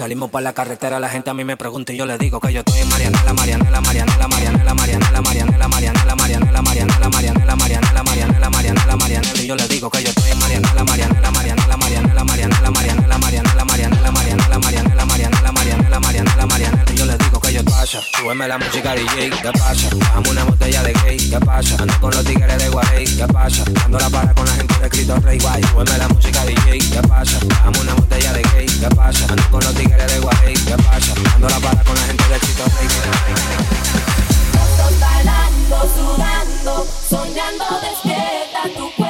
Salimos por la carretera, la gente a mí me pregunta y yo le digo que yo estoy en Mariana, la Mariana, la Mariana, la Mariana, la Mariana, la Mariana, la Mariana, la Mariana, la Mariana, la Mariana, la Mariana, la Mariana, la Mariana, la Mariana, y yo le digo que yo estoy en Mariana, la Mariana, la Mariana, la Mariana, la Mariana, la Mariana, la Mariana, la Mariana, la Mariana, la Mariana, la Mariana, la Mariana, la Mariana, la Mariana, y yo le digo que yo pasa, súbeme la música DJ, ¿qué pasa? Dame una botella de gay, ¿qué pasa? Ando con los tigres de Guay, ¿qué pasa? Dando la para con la gente de Cristo Rey Guay, súbeme la música DJ, ¿qué pasa? Dame una botella de gay, ¿qué pasa? Ando con los tigres Todos bailando, sudando, soñando despierta tu cuerpo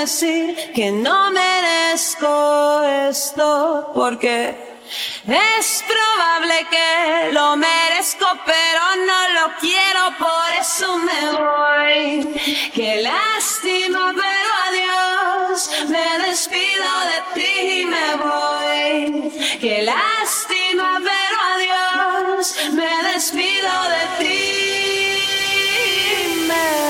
decir que no merezco esto porque es probable que lo merezco pero no lo quiero por eso me voy. Qué lástima pero adiós me despido de ti y me voy. Qué lástima pero adiós me despido de ti. Y me voy.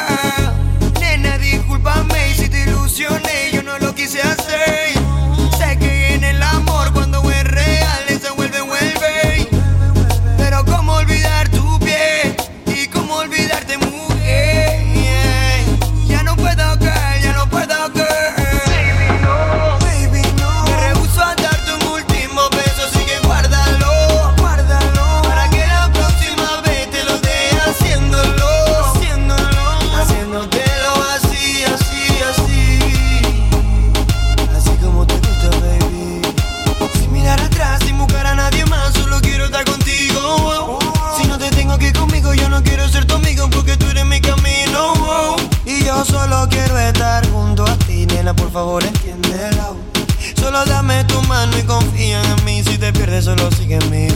Teacher's Day. solo sigue en mí.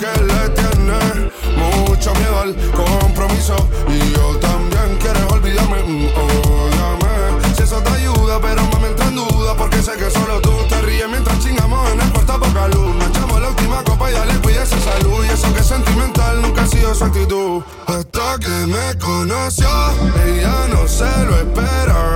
que le tiene mucho miedo al compromiso. Y yo también quieres olvidarme, mm, ódame. Si eso te ayuda, pero me entra en duda. Porque sé que solo tú te ríes mientras chingamos en el cuarto poca luz. Nos echamos la última copa y dale, cuídese salud. Y eso que es sentimental nunca ha sido su actitud. Hasta que me conoció, ella no se lo espera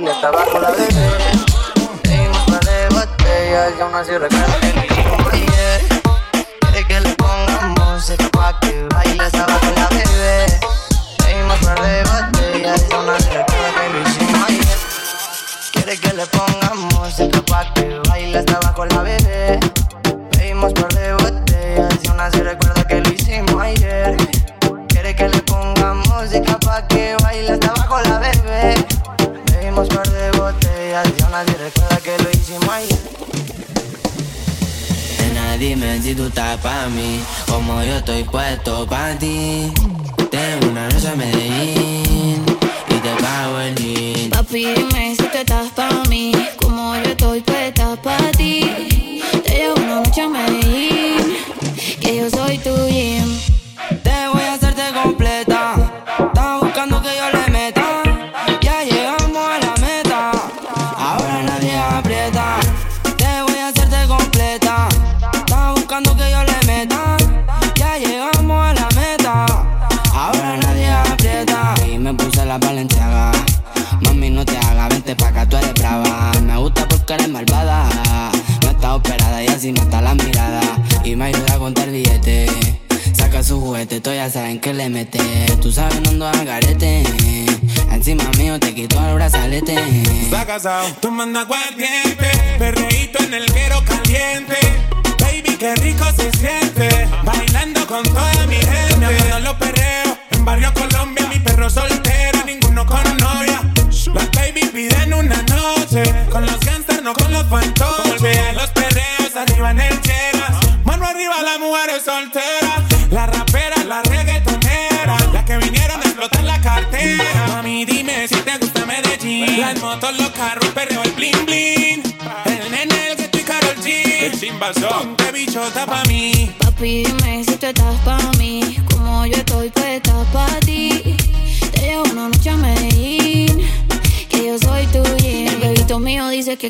baile hasta abajo la. Como yo estoy puesto pa' ti. Tomando aguardiente,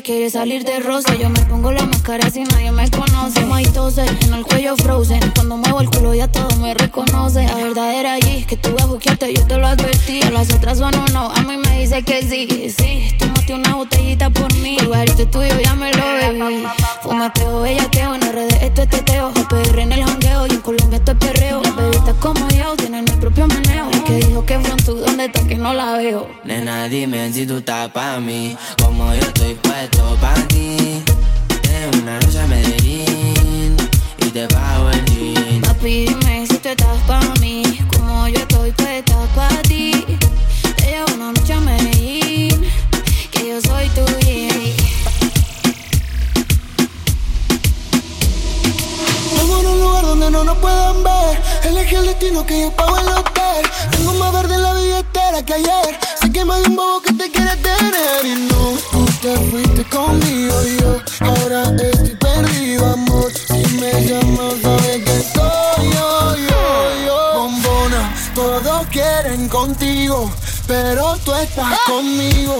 quiere salir de rosa. Yo me pongo la máscara si nadie me conoce. My tose, en el cuello frozen. Cuando muevo el culo ya todo me reconoce. La verdadera allí, que tú a yo te lo advertí. A las otras un no, a mí me dice que sí, sí. ¿Dónde está que no la veo? Nena, dime si tú estás pa' mí, como yo estoy puesto pa' ti. Tengo una noche a Medellín y te pago el jean. Papi, dime si tú estás pa' mí, como yo estoy puesta pa' ti. Te llevo una noche a Medellín, que yo soy tu gym. Estamos en un lugar donde no nos pueden ver. Elegí el destino que yo pago el hotel. Tengo más verde en la que ayer. Sé que de un bobo que te quiere tener. Y no, tú te fuiste conmigo. Yo ahora estoy perdido, amor. Si me llamas, sabes que soy yo, yo, yo. Bombona, todos quieren contigo. Pero tú estás conmigo.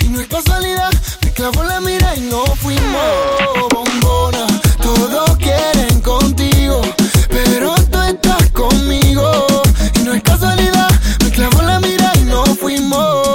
Y no es casualidad, me clavo la mira y no fuimos bombona. Todos quieren contigo, no fuimos.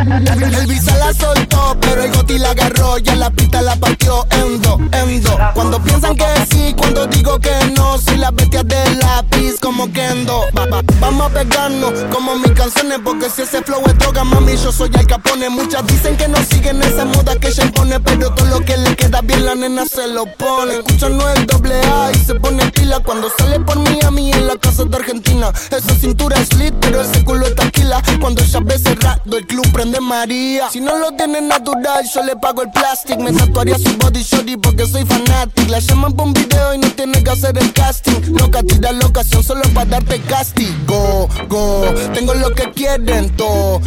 El visa la soltó, pero el goti la agarró. Ya la pista la partió en dos, en dos. Cuando piensan que sí, cuando digo que no. Soy la bestia de lápiz como Kendo. Va- va- vamos a pegarnos como mis canciones. Porque si ese flow es droga, mami, yo soy el capone. Muchas dicen que no siguen esa moda que ella impone. Pero todo lo que le queda bien, la nena se lo pone. Escucha no el doble A y se pone pila. Cuando sale por mí a mí en la casa de Argentina. Esa cintura es lit, pero ese culo es taquila. Cuando ella ve cerrado, el club prende María. Si no lo tiene natural, yo le pago el plastic. Me tatuaría su body shorty porque soy fanatic. La llaman por un video y no tiene que hacer el casting. Loca, tira la ocasión solo para darte castigo. Go, tengo lo que quieren todo.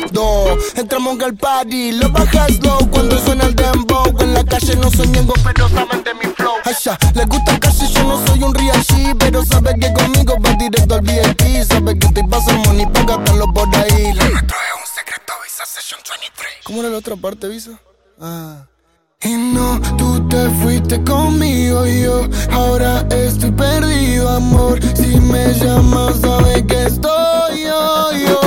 Entramos al party, lo bajas low cuando suena el dembow. En la calle no soy miembro, pero saben de mi flow. Ay, ya, les gusta casi, yo no soy un real G, pero sabe que conmigo va directo al VIP. Sabe que te pasa money para gastarlo por ahí. ¿Cómo era la otra parte, Visa? Ah. Y no, tú te fuiste conmigo y yo ahora estoy perdido, amor. Si me llamas, sabes que estoy yo, yo, yo.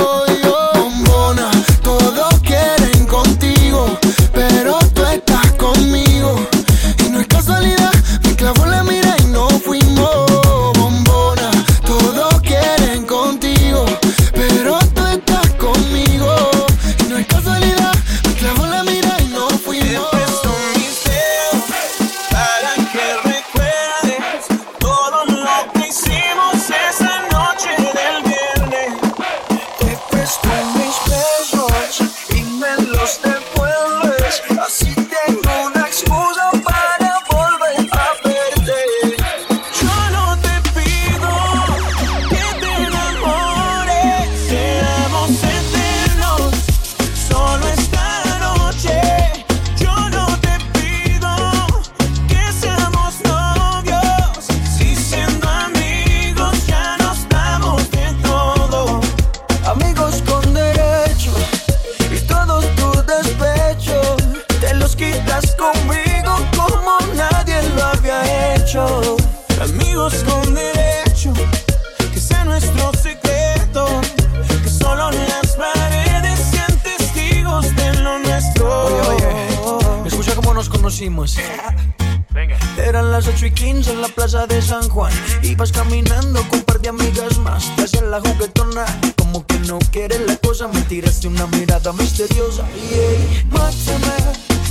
De San Juan. Ibas caminando con un par de amigas más. Te hacías la juguetona, como que no quieres la cosa. Me tiraste una mirada misteriosa. Y ey, mátame,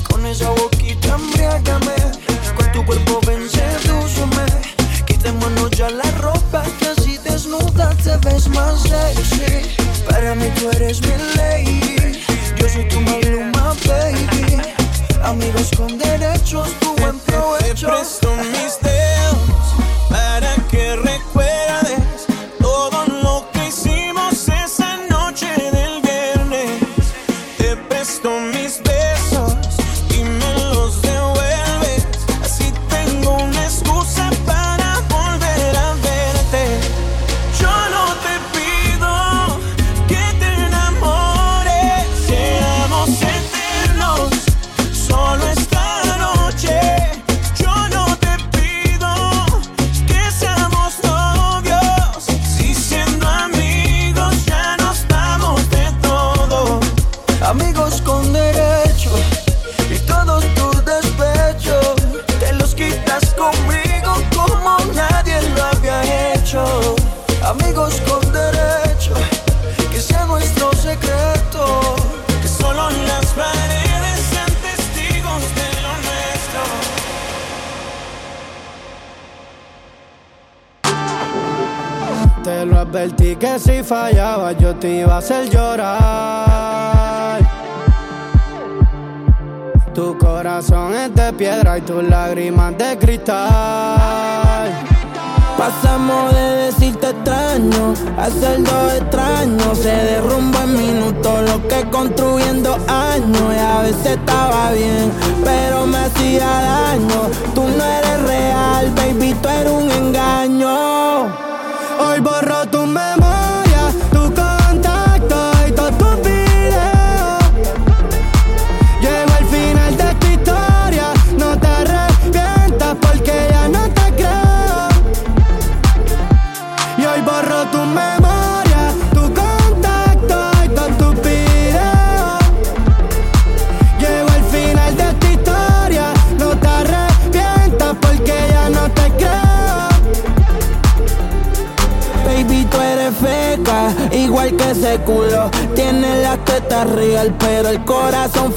con esa boquita embriágame. Con tu cuerpo ven, sedúceme. Quitémonos ya la ropa, que así desnuda te ves más sexy. Para mí tú eres mi lady. Yo soy tu maluma, baby. Amigos con derechos, tu buen Te provecho. presto mis fallaba yo te iba a hacer llorar. Tu corazón es de piedra y tus lágrimas de cristal. Pasamos de decirte extraño a dos extraños. Se derrumba en minutos lo que construyendo años. Y a veces estaba bien, pero me hacía daño. Tú no eres real, baby, tú eres un engaño.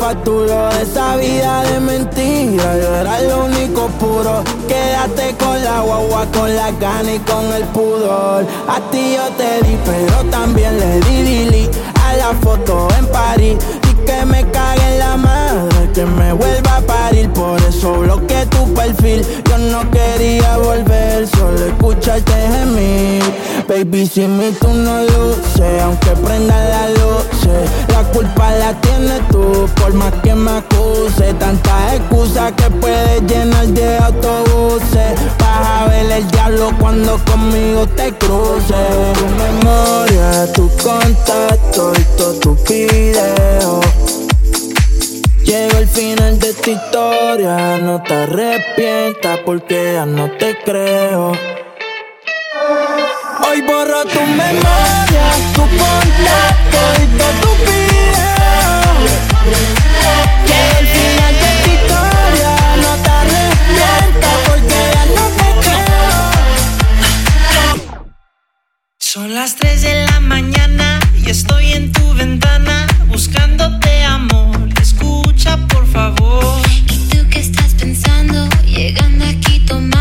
Corazón facturó. Esa vida de mentira, yo era lo único puro. Quédate con la guagua, con la gana y con el pudor. A ti yo te di, pero también le di delete a la foto en París. Y que me cague en la madre, que me vuelva a parir. Por eso bloqueé tu perfil. Yo no quería volver, solo escucharte gemir. Baby, si mi tú no luces, aunque prenda la luz, la culpa la tienes tú, por más que me acuse. Tantas excusas que puedes llenar de autobuses. Vas a ver el diablo cuando conmigo te cruces. Tu memoria, tu contacto y todo tu video. Llegó el final de esta historia, no te arrepientas porque ya no te creo. Hoy borro tu memoria, tu contacto y todo tu video. Llegó el final de esta historia, no te arrepientas porque ya no te creo. Son las 3 de la mañana y estoy en tu ventana buscándote amor escucha, por favor. Y tú que estás pensando, llegando aquí tomando.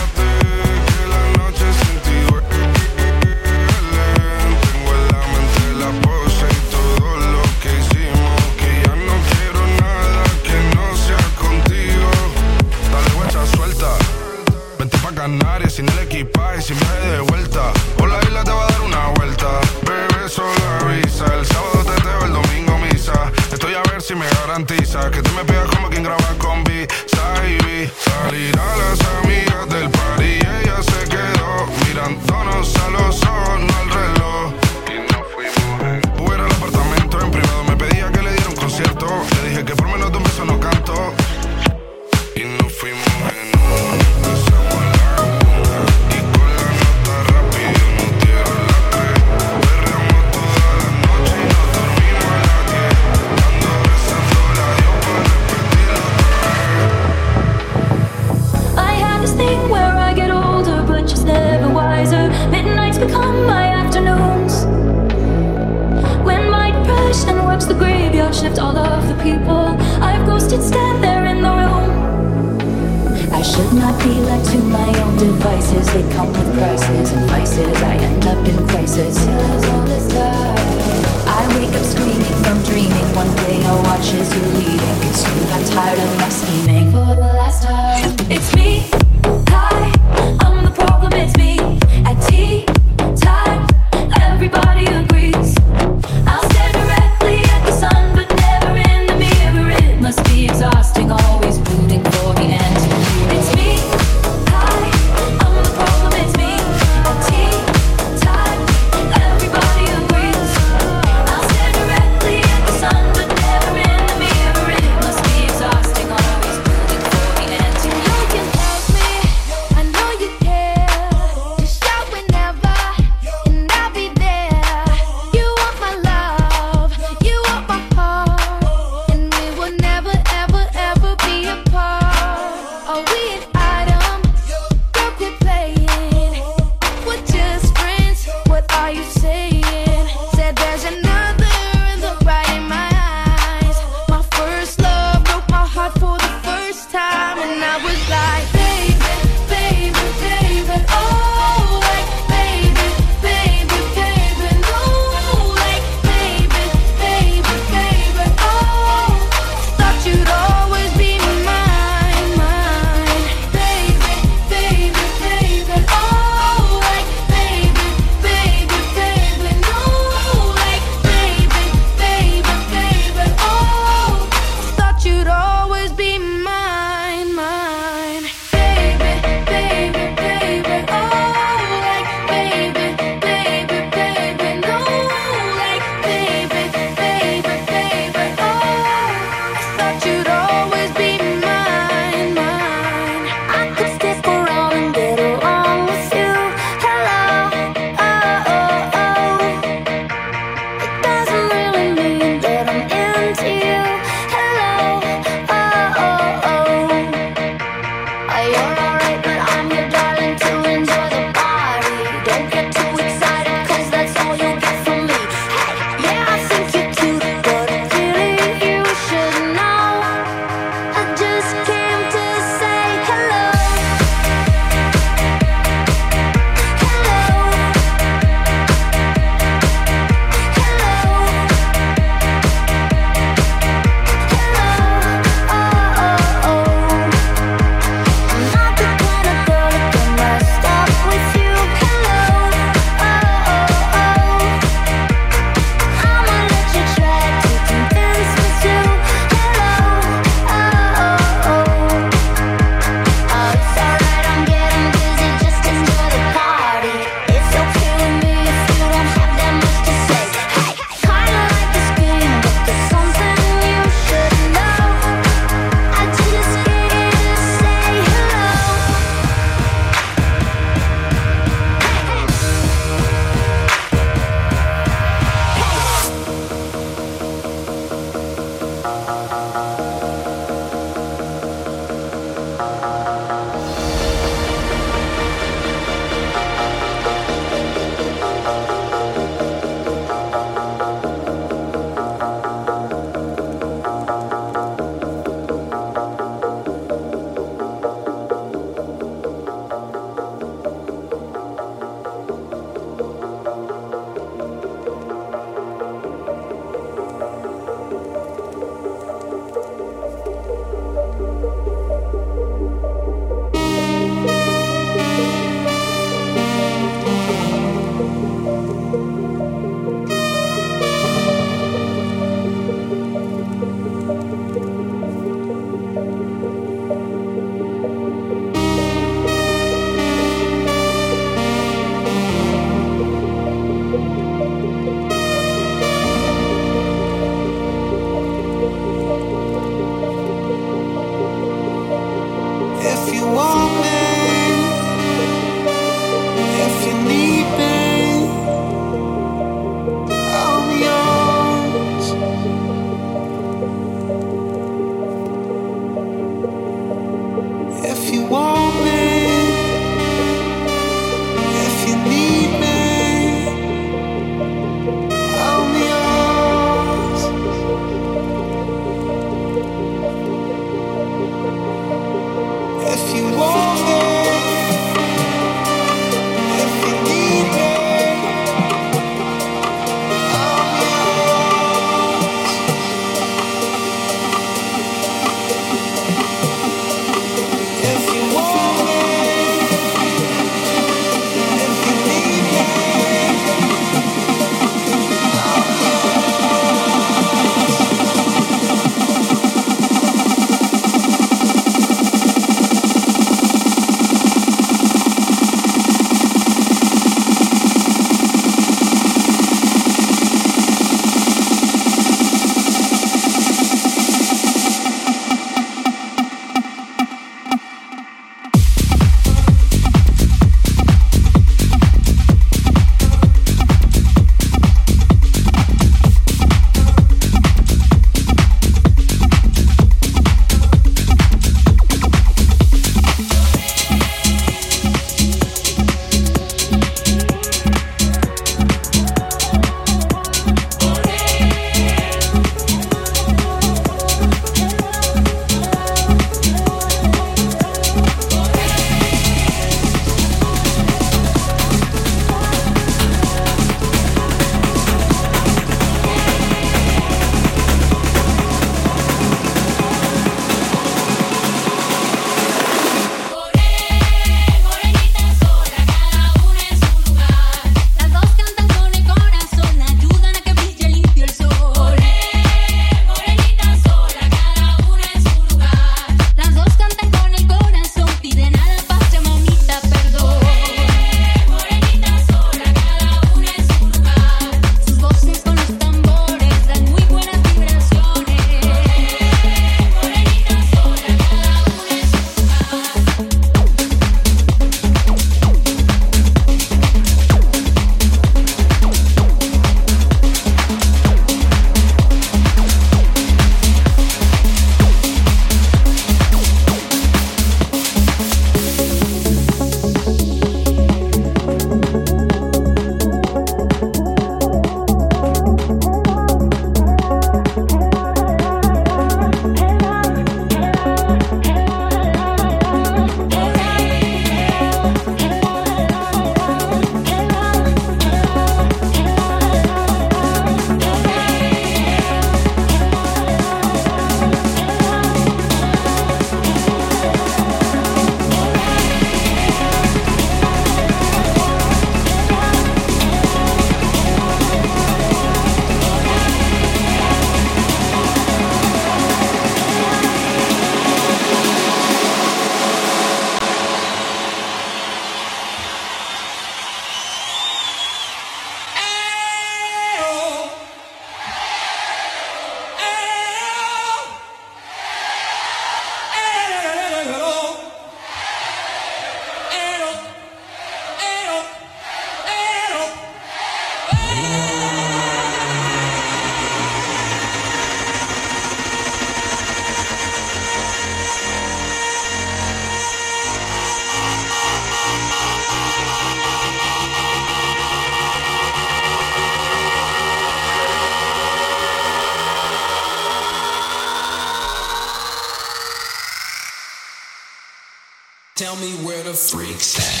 Freaks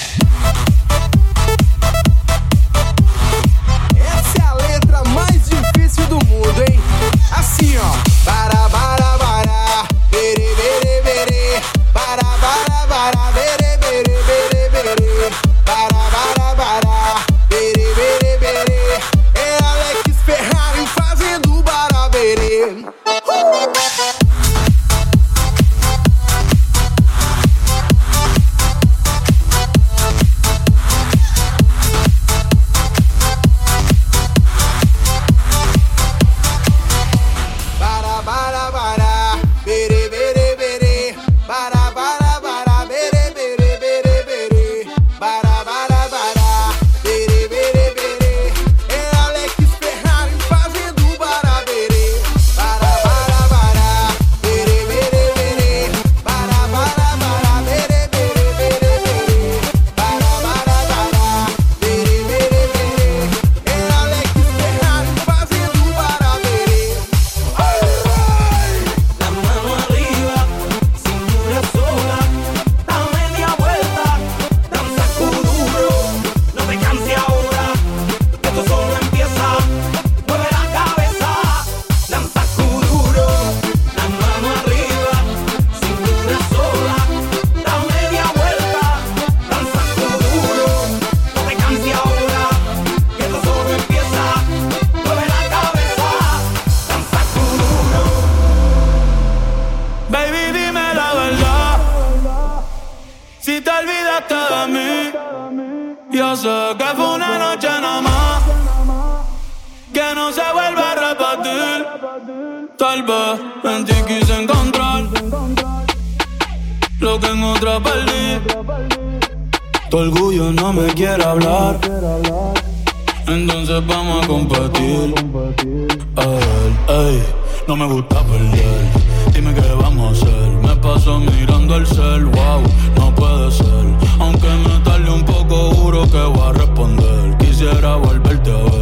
olvidaste de mí, yo sé que fue una noche nada más. Que no se vuelva a repetir. Tal vez en ti quise encontrar lo que en otra perdí. Tu orgullo no me quiere hablar. Entonces vamos a competir. A ver, ey, no me gusta perder. Dime qué vamos a hacer. Me paso mirando el cel, wow, no puede ser. Juro que voy a responder. Quisiera volverte a ver.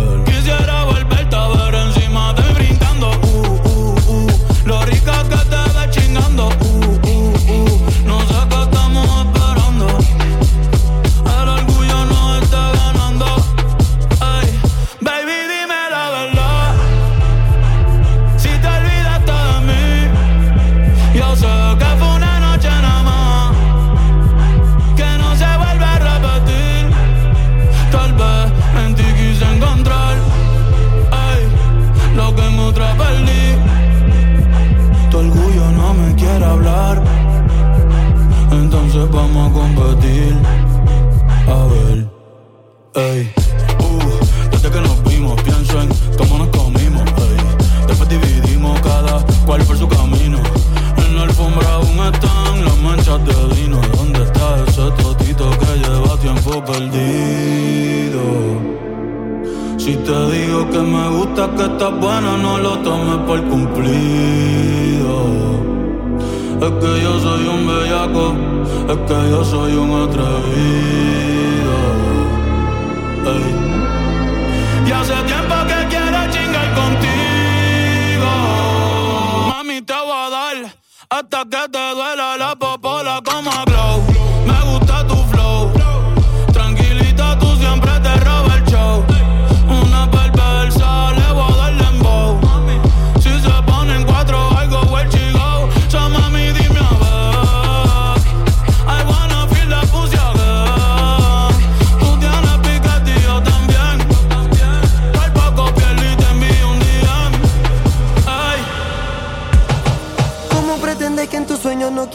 Ey, uh, desde que nos vimos pienso en cómo nos comimos, ey. Después dividimos cada cual por su camino. En la alfombra aún están las manchas de vino. ¿Dónde está ese totito que lleva tiempo perdido? Si te digo que me gusta que estás buena, no lo tomes por cumplido. Es que yo soy un bellaco, es que yo soy un atrevido. Hasta que te duela la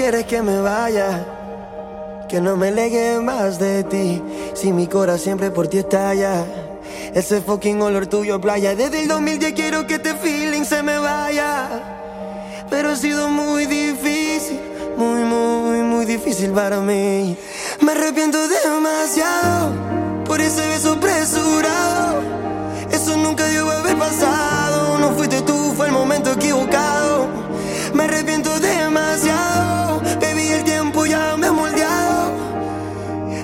quieres que me vaya? Que no me legue más de ti. Si mi corazón siempre por ti estalla. Ese fucking olor tuyo, playa. Desde el 2010 quiero que este feeling se me vaya. Pero ha sido muy difícil, muy, muy, muy difícil para mí. Me arrepiento demasiado por ese beso apresurado. Eso nunca debió haber pasado. No fuiste tú, fue el momento equivocado. Me arrepiento demasiado.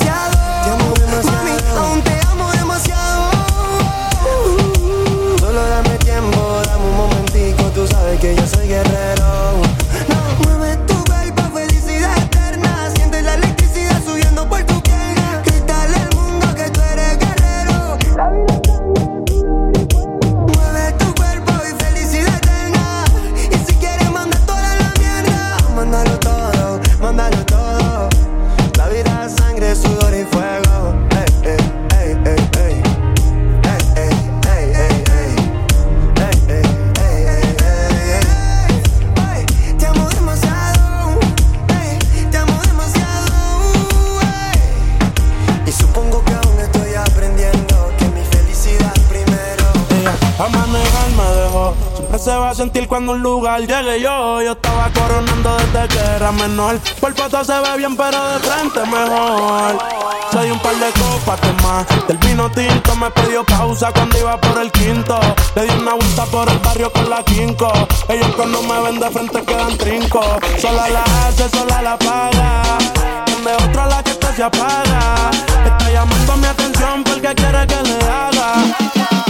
Demasiado. Cuando un lugar llegue yo. Yo estaba coronando desde que era menor. Por foto se ve bien, pero de frente mejor. Soy un par de copas de más. Del vino tinto me pidió pausa cuando iba por el quinto. Le di una vuelta por el barrio con la quinco. Ellos cuando me ven de frente quedan trinco. Sola la hace, sola la paga. Donde otra la que esta se apaga. Está llamando mi atención porque quiere que le haga.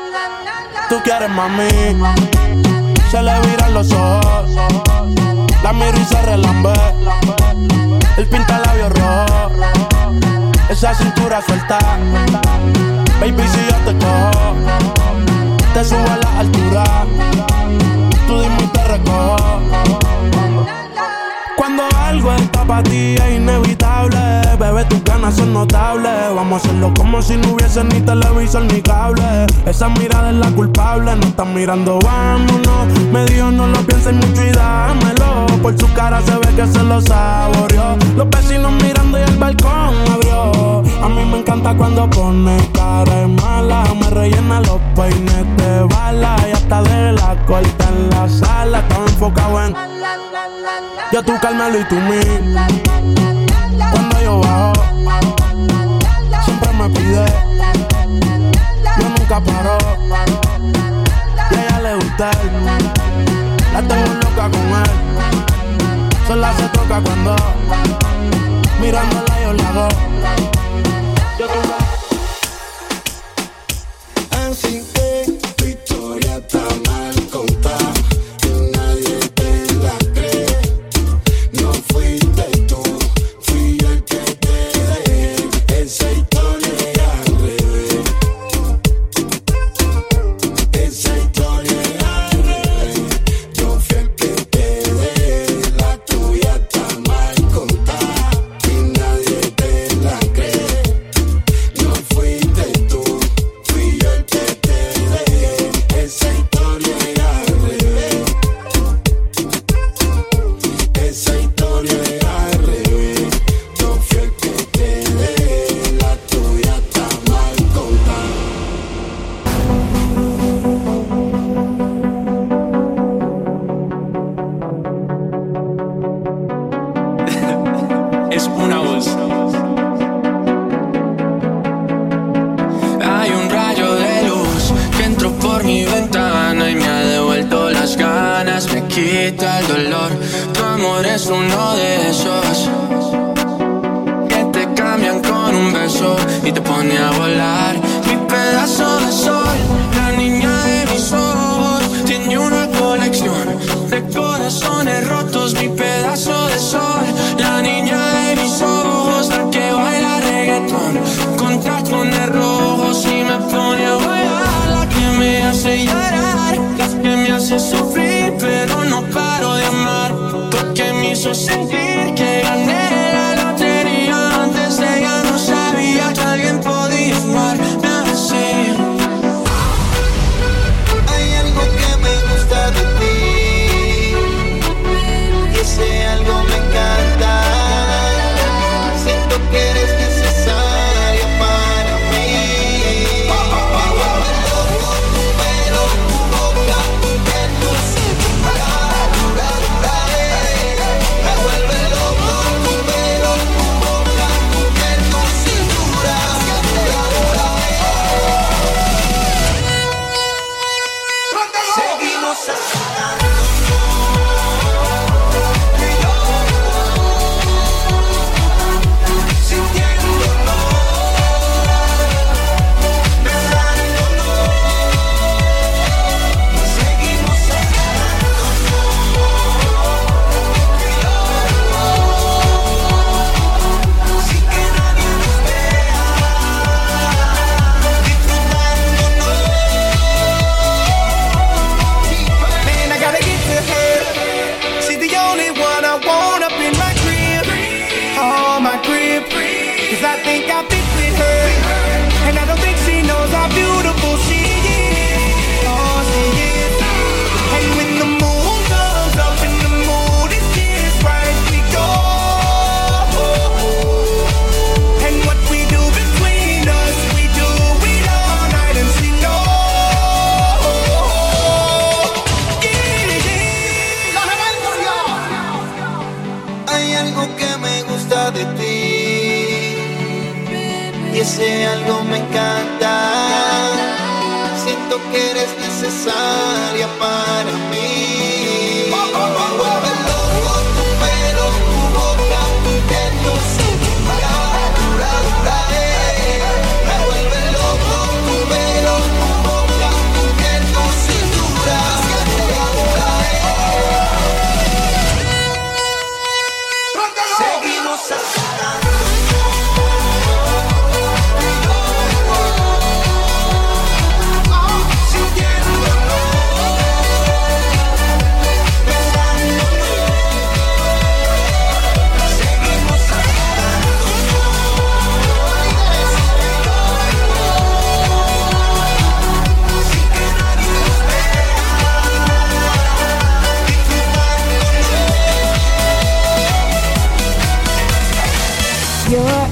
Tú quieres mami, se le viran los ojos. La miro y se relambe. El pinta labios rojo. Esa cintura suelta. Baby, si yo te cojo, te subo a la altura. Tú dime y te recojo. Cuando algo está para ti es inevitable, bebé, tus ganas son notables. Vamos a hacerlo como si no hubiese ni televisor ni cable. Esa mirada es la culpable, no están mirando, vámonos. Me dijo no lo pienses mucho y dámelo. Por su cara se ve que se lo saboreó. Los vecinos mirando y el balcón abrió. A mí me encanta cuando pone cara mala. Me rellena los peines de bala y hasta de la corta en la sala. Estaba enfocado en yo tú Carmelo y tú mí. Cuando yo bajo, siempre me pide. Yo nunca paro. Y ella le gusta. La tengo loca con él. Sola se toca cuando mirándola yo la hago. Yo tú Así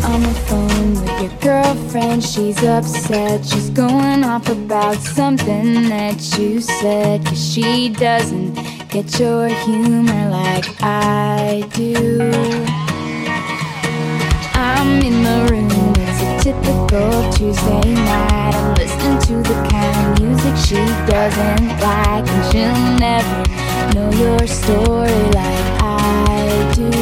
on the phone with your girlfriend. She's upset. She's going off about something that you said. Cause she doesn't get your humor like I do. I'm in the room. It's a typical Tuesday night. I'm listening to the kind of music she doesn't like. And she'll never know your story like I do.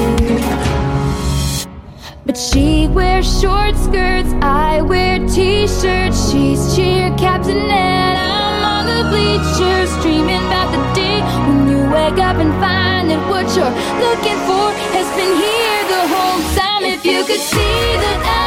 She wears short skirts, I wear t-shirts. She's cheer captain and I'm on the bleachers, dreaming about the day when you wake up and find that what you're looking for has been here the whole time. If you could see the.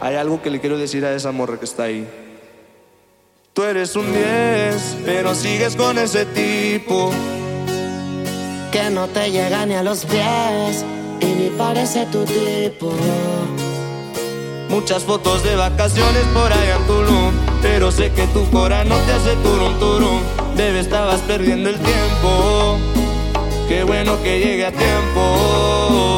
Hay algo que le quiero decir a esa morra que está ahí. Tú eres un 10, pero sigues con ese tipo. Que no te llega ni a los pies y ni parece tu tipo. Muchas fotos de vacaciones por allá en Tulum, pero sé que tu cora no te hace turum turum. Bebé, estabas perdiendo el tiempo. Qué bueno que llegue a tiempo.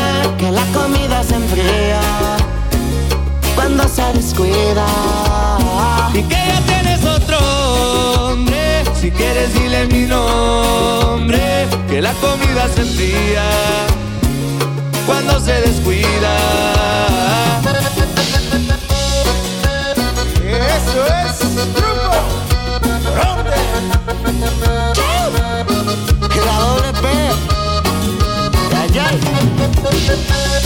que la comida se enfría cuando se descuida. Y que ya tienes otro hombre. Si quieres, dile mi nombre. Que la comida se enfría cuando se descuida. Eso es grupo Ronde. La doble P. Ay, ay.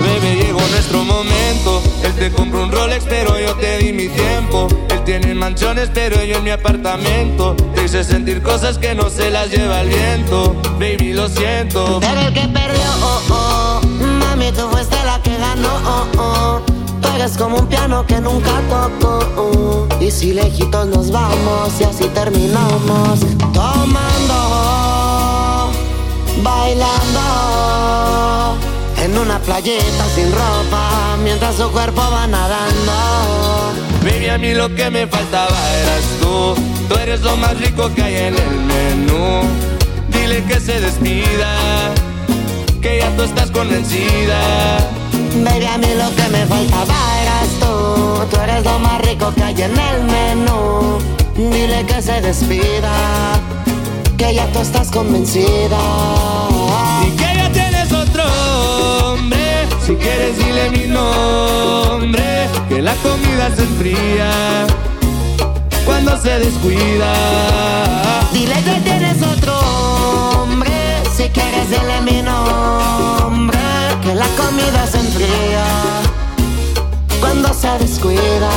Bebé, llegó nuestro momento. Él te compró un Rolex, pero yo te di mi tiempo. Él tiene mansiones, pero yo en mi apartamento. Te hice sentir cosas que no se las lleva el viento. Baby, lo siento. Pero el que perdió, oh, oh. Mami, tú fuiste la que ganó, oh, oh. Eres como un piano que nunca tocó. oh. Y si lejitos nos vamos y así terminamos. Tomando, bailando. En una playita sin ropa, mientras su cuerpo va nadando. Baby, a mí lo que me faltaba eras tú. Tú eres lo más rico que hay en el menú. Dile que se despida, que ya tú estás convencida. Baby, a mí lo que me faltaba eras tú. Tú eres lo más rico que hay en el menú. Dile que se despida, que ya tú estás convencida. Y que ya tienes otro hombre. Si quieres, dile mi nombre. Que la comida se enfría cuando se descuida. Dile que tienes otro hombre si quieres dile mi nombre, que la comida se enfría cuando se descuida.